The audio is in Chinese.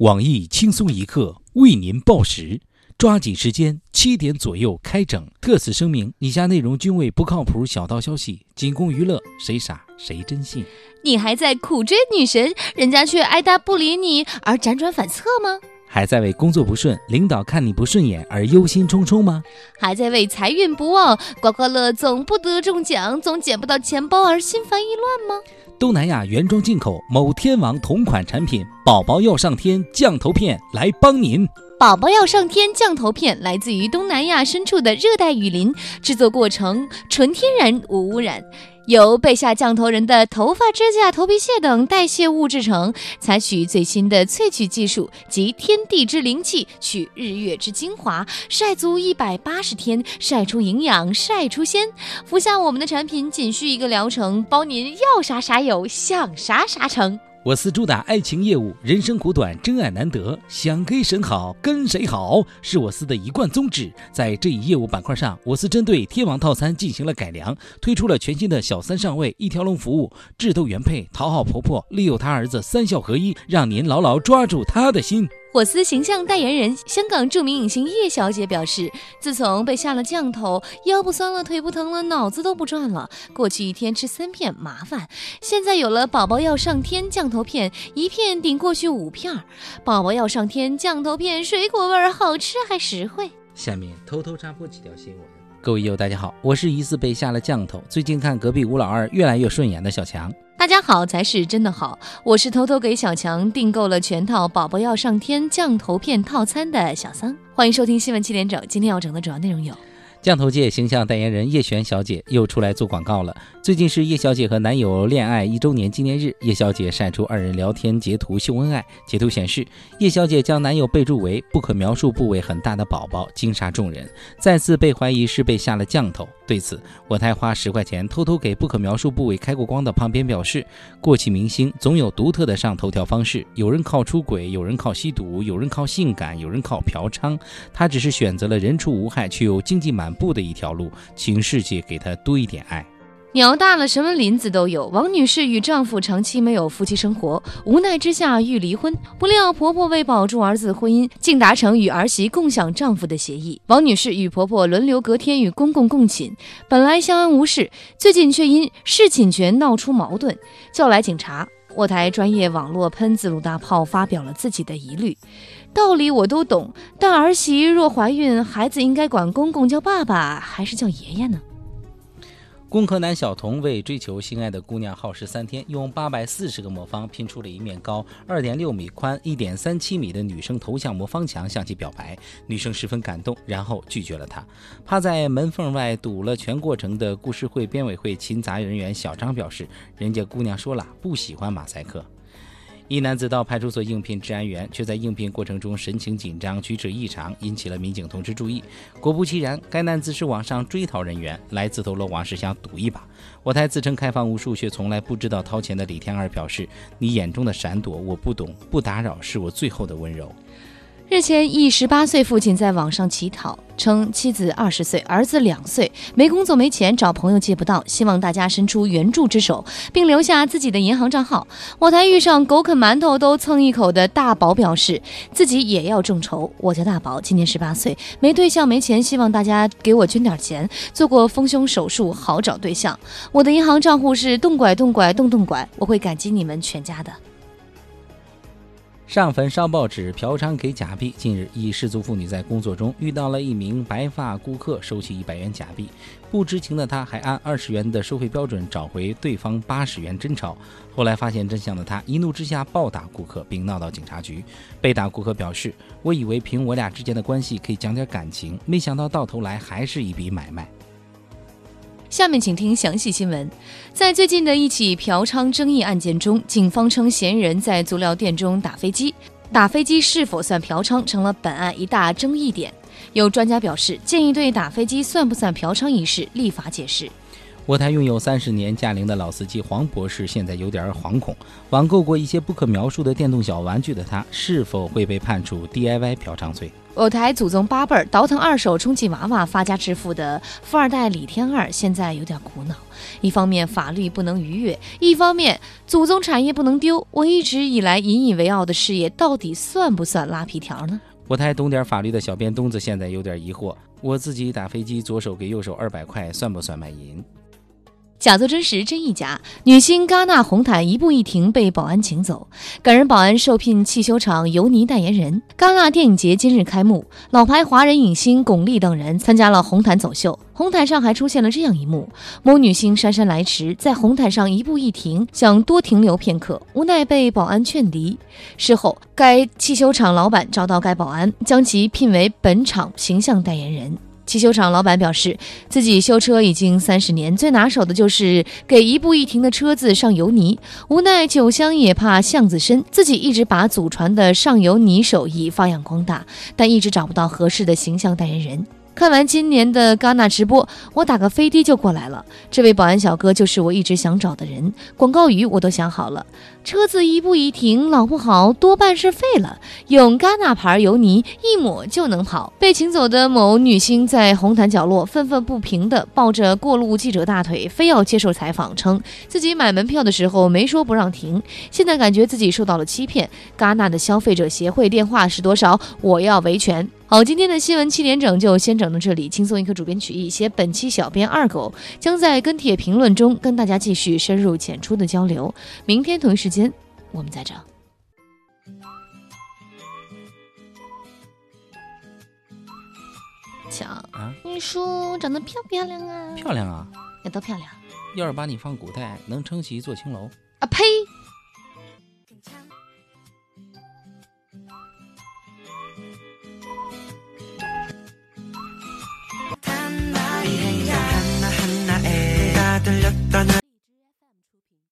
网易轻松一刻为您报时，抓紧时间，七点左右开整。特此声明，以下内容均为不靠谱小道消息，仅供娱乐，谁傻谁真信。你还在苦追女神，人家却爱答不理你而辗转反侧吗？还在为工作不顺、领导看你不顺眼而忧心忡忡吗？还在为财运不旺、刮刮乐总不得中奖、总捡不到钱包而心烦意乱吗？东南亚原装进口某天王同款产品“宝宝要上天”降头片来帮您。宝宝要上天降头片来自于东南亚深处的热带雨林，制作过程纯天然无污染。由被下降头人的头发、指甲、头皮屑等代谢物制成，采取最新的萃取技术及天地之灵气，取日月之精华，晒足一百八十天，晒出营养，晒出鲜。服下我们的产品，仅需一个疗程，包您要啥啥有，想啥啥成。我司主打爱情业务，人生苦短，真爱难得，想跟谁好跟谁好，是我司的一贯宗旨。在这一业务板块上，我司针对天王套餐进行了改良，推出了全新的小三上位一条龙服务，智斗原配，讨好婆婆，利诱他儿子，三效合一，让您牢牢抓住他的心。火司形象代言人、香港著名影星叶小姐表示，自从被下了降头，腰不酸了，腿不疼了，脑子都不转了。过去一天吃三片麻烦，现在有了宝宝要上天降头片，一片顶过去五片。宝宝要上天降头片，水果味儿，好吃还实惠。下面偷偷插播几条新闻。各位友，大家好，我是疑似被下了降头，最近看隔壁吴老二越来越顺眼的小强。大家好才是真的好，我是偷偷给小强订购了全套宝宝要上天降头片套餐的小桑，欢迎收听新闻七点整。今天要整的主要内容有。降头界形象代言人叶璇小姐又出来做广告了。最近是叶小姐和男友恋爱一周年纪念日，叶小姐晒出二人聊天截图秀恩爱。截图显示，叶小姐将男友备注为不可描述部位很大的宝宝，惊煞众人，再次被怀疑是被下了降头。对此，我台花十块钱偷偷给不可描述部位开过光的旁边表示，过气明星总有独特的上头条方式，有人靠出轨，有人靠吸毒，有人靠性感，有人靠嫖娼，他只是选择了人畜无害却又经济满。步的一条路，请世界给他多一点爱。鸟大了，什么林子都有。王女士与丈夫长期没有夫妻生活，无奈之下欲离婚，不料婆婆为保住儿子婚姻，竟达成与儿媳共享丈夫的协议。王女士与婆婆轮流隔天与公公共寝，本来相安无事，最近却因侍寝权闹出矛盾，叫来警察。我台专业网络喷子鲁大炮发表了自己的疑虑。道理我都懂，但儿媳若怀孕，孩子应该管公公叫爸爸还是叫爷爷呢？工科男小童为追求心爱的姑娘耗时三天，用八百四十个魔方拼出了一面高二点六米、宽一点三七米的女生头像魔方墙，向其表白。女生十分感动，然后拒绝了他。趴在门缝外堵了全过程的故事会编委会勤杂人员小张表示：“人家姑娘说了，不喜欢马赛克。”一男子到派出所应聘治安员，却在应聘过程中神情紧张、举止异常，引起了民警同志注意。果不其然，该男子是网上追逃人员，来自投罗网是想赌一把。我台自称开房无数却从来不知道掏钱的李天二表示：“你眼中的闪躲我不懂，不打扰是我最后的温柔。”日前，一十八岁父亲在网上乞讨，称妻子二十岁，儿子两岁，没工作没钱，找朋友借不到，希望大家伸出援助之手，并留下自己的银行账号。我台遇上狗啃馒头都蹭一口的大宝表示，自己也要众筹。我叫大宝，今年十八岁，没对象没钱，希望大家给我捐点钱。做过丰胸手术，好找对象。我的银行账户是动拐动拐动动拐，我会感激你们全家的。上坟烧报纸、嫖娼给假币。近日，一失足妇女在工作中遇到了一名白发顾客，收起一百元假币。不知情的她还按二十元的收费标准找回对方八十元真钞。后来发现真相的她，一怒之下暴打顾客，并闹到警察局。被打顾客表示：“我以为凭我俩之间的关系可以讲点感情，没想到到头来还是一笔买卖。”下面请听详细新闻。在最近的一起嫖娼争议案件中，警方称嫌疑人在足疗店中打飞机，打飞机是否算嫖娼，成了本案一大争议点。有专家表示，建议对打飞机算不算嫖娼一事立法解释。我台拥有三十年驾龄的老司机黄博士现在有点惶恐，网购过一些不可描述的电动小玩具的他，是否会被判处 DIY 嫖娼罪？我台祖宗八辈儿倒腾二手充气娃娃发家致富的富二代李天二，现在有点苦恼。一方面法律不能逾越，一方面祖宗产业不能丢。我一直以来引以为傲的事业，到底算不算拉皮条呢？我台懂点法律的小编东子现在有点疑惑：我自己打飞机，左手给右手二百块，算不算卖淫？假作真实，真亦假。女星戛纳红毯一步一停被保安请走，感人保安受聘汽修厂尤尼代言人。戛纳电影节今日开幕，老牌华人影星巩俐等人参加了红毯走秀。红毯上还出现了这样一幕：某女星姗姗来迟，在红毯上一步一停，想多停留片刻，无奈被保安劝离。事后，该汽修厂老板找到该保安，将其聘为本场形象代言人。汽修厂老板表示，自己修车已经三十年，最拿手的就是给一步一停的车子上油泥。无奈酒香也怕巷子深，自己一直把祖传的上油泥手艺发扬光大，但一直找不到合适的形象代言人。看完今年的戛纳直播，我打个飞的就过来了。这位保安小哥就是我一直想找的人，广告语我都想好了：车子一步一停，老不好多半是废了。用戛纳牌油泥一抹就能跑。被请走的某女星在红毯角落愤愤不平地抱着过路记者大腿，非要接受采访，称自己买门票的时候没说不让停，现在感觉自己受到了欺骗。戛纳的消费者协会电话是多少？我要维权。好，今天的新闻七点整就先整到这里。轻松一刻，主编曲艺，写本期小编二狗将在跟帖评论中跟大家继续深入浅出的交流。明天同一时间，我们再整。强啊，你说我长得漂不漂亮啊？漂亮啊！也都漂亮要是把你放古代，能撑起一座青楼。啊！呸！